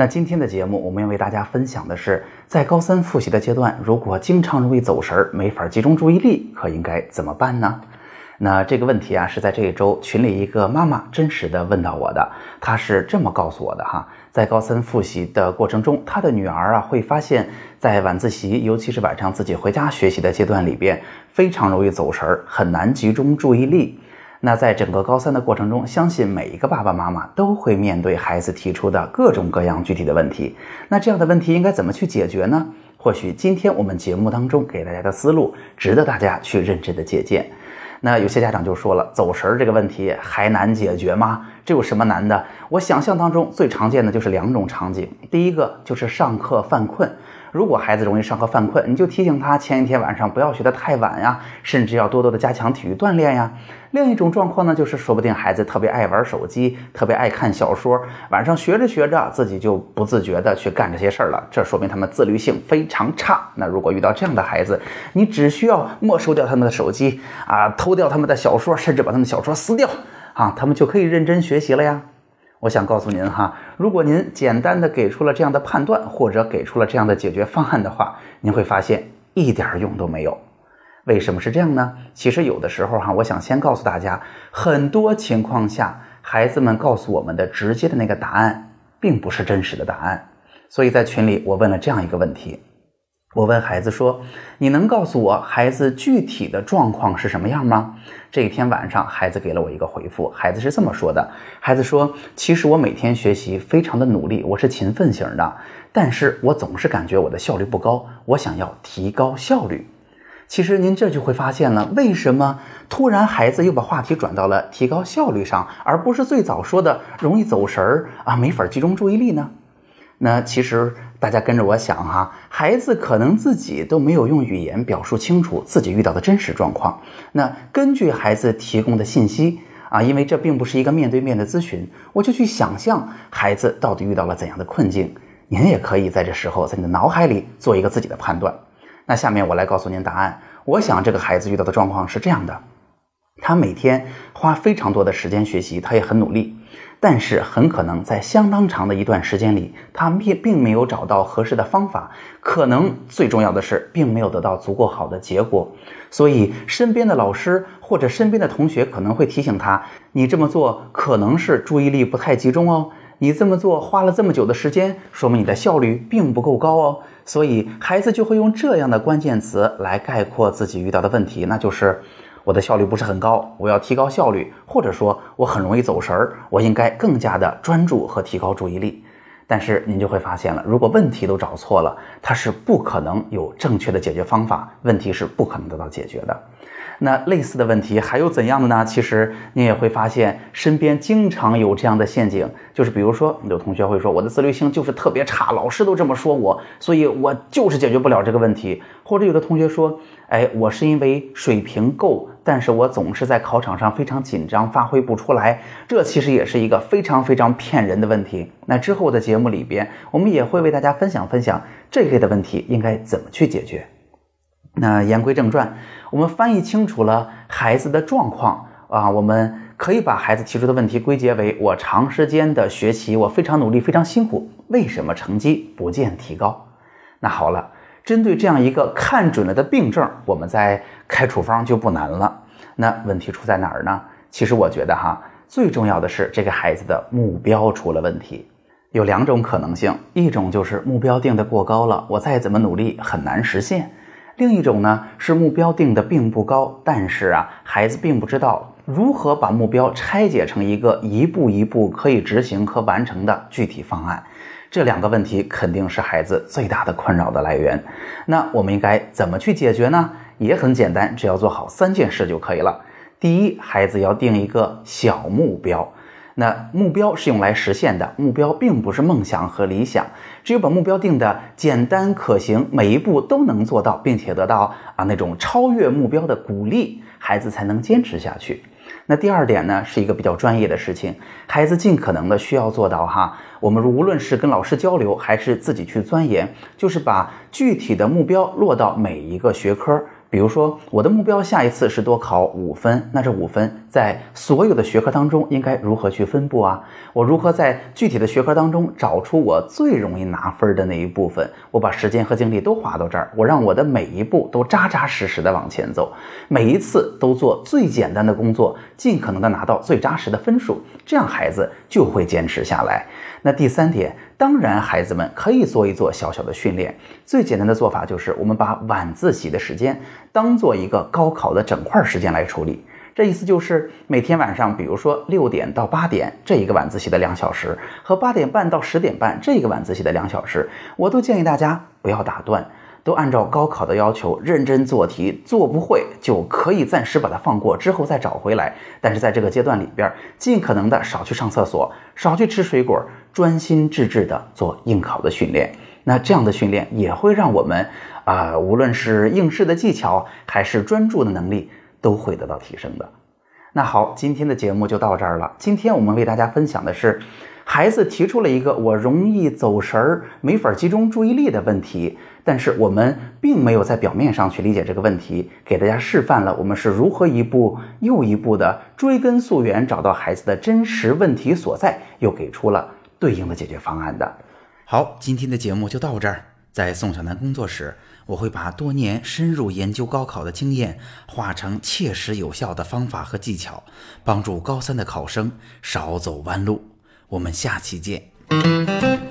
那今天的节目，我们要为大家分享的是，在高三复习的阶段，如果经常容易走神儿，没法集中注意力，可应该怎么办呢？那这个问题啊，是在这一周群里一个妈妈真实的问到我的，她是这么告诉我的哈，在高三复习的过程中，她的女儿啊会发现，在晚自习，尤其是晚上自己回家学习的阶段里边，非常容易走神儿，很难集中注意力。那在整个高三的过程中，相信每一个爸爸妈妈都会面对孩子提出的各种各样具体的问题。那这样的问题应该怎么去解决呢？或许今天我们节目当中给大家的思路，值得大家去认真的借鉴。那有些家长就说了，走神儿这个问题还难解决吗？这有什么难的？我想象当中最常见的就是两种场景，第一个就是上课犯困。如果孩子容易上课犯困，你就提醒他前一天晚上不要学得太晚呀，甚至要多多的加强体育锻炼呀。另一种状况呢，就是说不定孩子特别爱玩手机，特别爱看小说，晚上学着学着自己就不自觉的去干这些事儿了，这说明他们自律性非常差。那如果遇到这样的孩子，你只需要没收掉他们的手机啊，偷掉他们的小说，甚至把他们小说撕掉啊，他们就可以认真学习了呀。我想告诉您哈，如果您简单的给出了这样的判断，或者给出了这样的解决方案的话，您会发现一点用都没有。为什么是这样呢？其实有的时候哈，我想先告诉大家，很多情况下，孩子们告诉我们的直接的那个答案，并不是真实的答案。所以在群里，我问了这样一个问题。我问孩子说：“你能告诉我孩子具体的状况是什么样吗？”这一天晚上，孩子给了我一个回复。孩子是这么说的：“孩子说，其实我每天学习非常的努力，我是勤奋型的，但是我总是感觉我的效率不高，我想要提高效率。”其实您这就会发现了，为什么突然孩子又把话题转到了提高效率上，而不是最早说的容易走神儿啊，没法集中注意力呢？那其实。大家跟着我想哈，孩子可能自己都没有用语言表述清楚自己遇到的真实状况。那根据孩子提供的信息啊，因为这并不是一个面对面的咨询，我就去想象孩子到底遇到了怎样的困境。您也可以在这时候在你的脑海里做一个自己的判断。那下面我来告诉您答案。我想这个孩子遇到的状况是这样的：他每天花非常多的时间学习，他也很努力。但是很可能在相当长的一段时间里，他并并没有找到合适的方法，可能最重要的是，并没有得到足够好的结果。所以，身边的老师或者身边的同学可能会提醒他：“你这么做可能是注意力不太集中哦，你这么做花了这么久的时间，说明你的效率并不够高哦。”所以，孩子就会用这样的关键词来概括自己遇到的问题，那就是。我的效率不是很高，我要提高效率，或者说我很容易走神儿，我应该更加的专注和提高注意力。但是您就会发现了，如果问题都找错了，它是不可能有正确的解决方法，问题是不可能得到解决的。那类似的问题还有怎样的呢？其实你也会发现，身边经常有这样的陷阱，就是比如说，有同学会说，我的自律性就是特别差，老师都这么说我，所以我就是解决不了这个问题。或者有的同学说，哎，我是因为水平够，但是我总是在考场上非常紧张，发挥不出来。这其实也是一个非常非常骗人的问题。那之后的节目里边，我们也会为大家分享分享这一类的问题应该怎么去解决。那言归正传。我们翻译清楚了孩子的状况啊，我们可以把孩子提出的问题归结为：我长时间的学习，我非常努力，非常辛苦，为什么成绩不见提高？那好了，针对这样一个看准了的病症，我们在开处方就不难了。那问题出在哪儿呢？其实我觉得哈，最重要的是这个孩子的目标出了问题。有两种可能性，一种就是目标定的过高了，我再怎么努力很难实现。另一种呢是目标定的并不高，但是啊，孩子并不知道如何把目标拆解成一个一步一步可以执行和完成的具体方案。这两个问题肯定是孩子最大的困扰的来源。那我们应该怎么去解决呢？也很简单，只要做好三件事就可以了。第一，孩子要定一个小目标。那目标是用来实现的，目标并不是梦想和理想。只有把目标定的简单可行，每一步都能做到，并且得到啊那种超越目标的鼓励，孩子才能坚持下去。那第二点呢，是一个比较专业的事情，孩子尽可能的需要做到哈。我们无论是跟老师交流，还是自己去钻研，就是把具体的目标落到每一个学科。比如说，我的目标下一次是多考五分，那这五分在所有的学科当中应该如何去分布啊？我如何在具体的学科当中找出我最容易拿分的那一部分？我把时间和精力都花到这儿，我让我的每一步都扎扎实实的往前走，每一次都做最简单的工作，尽可能的拿到最扎实的分数，这样孩子就会坚持下来。那第三点。当然，孩子们可以做一做小小的训练。最简单的做法就是，我们把晚自习的时间当做一个高考的整块时间来处理。这意思就是，每天晚上，比如说六点到八点这一个晚自习的两小时，和八点半到十点半这一个晚自习的两小时，我都建议大家不要打断。都按照高考的要求认真做题，做不会就可以暂时把它放过，之后再找回来。但是在这个阶段里边，尽可能的少去上厕所，少去吃水果，专心致志的做应考的训练。那这样的训练也会让我们啊，无论是应试的技巧还是专注的能力，都会得到提升的。那好，今天的节目就到这儿了。今天我们为大家分享的是。孩子提出了一个我容易走神儿、没法集中注意力的问题，但是我们并没有在表面上去理解这个问题，给大家示范了我们是如何一步又一步的追根溯源，找到孩子的真实问题所在，又给出了对应的解决方案的。好，今天的节目就到这儿。在宋小南工作室，我会把多年深入研究高考的经验化成切实有效的方法和技巧，帮助高三的考生少走弯路。我们下期见。